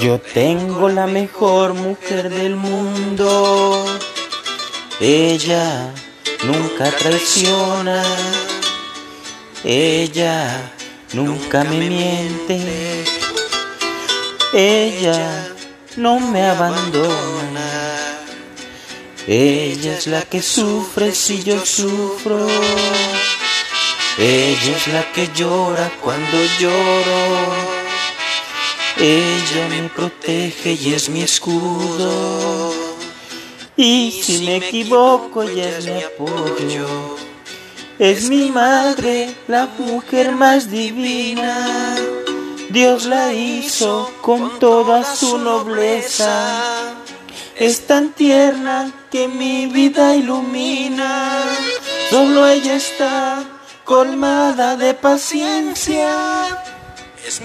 Yo tengo la mejor mujer del mundo. Ella nunca traiciona. Ella nunca me miente. Ella no me abandona. Ella es la que sufre si yo sufro. Ella es la que llora cuando lloro. Ella me protege y es mi escudo. Y si me equivoco, ella es mi apoyo. Es mi madre, la mujer más divina. Dios la hizo con toda su nobleza. Es tan tierna que mi vida ilumina. Solo ella está colmada de paciencia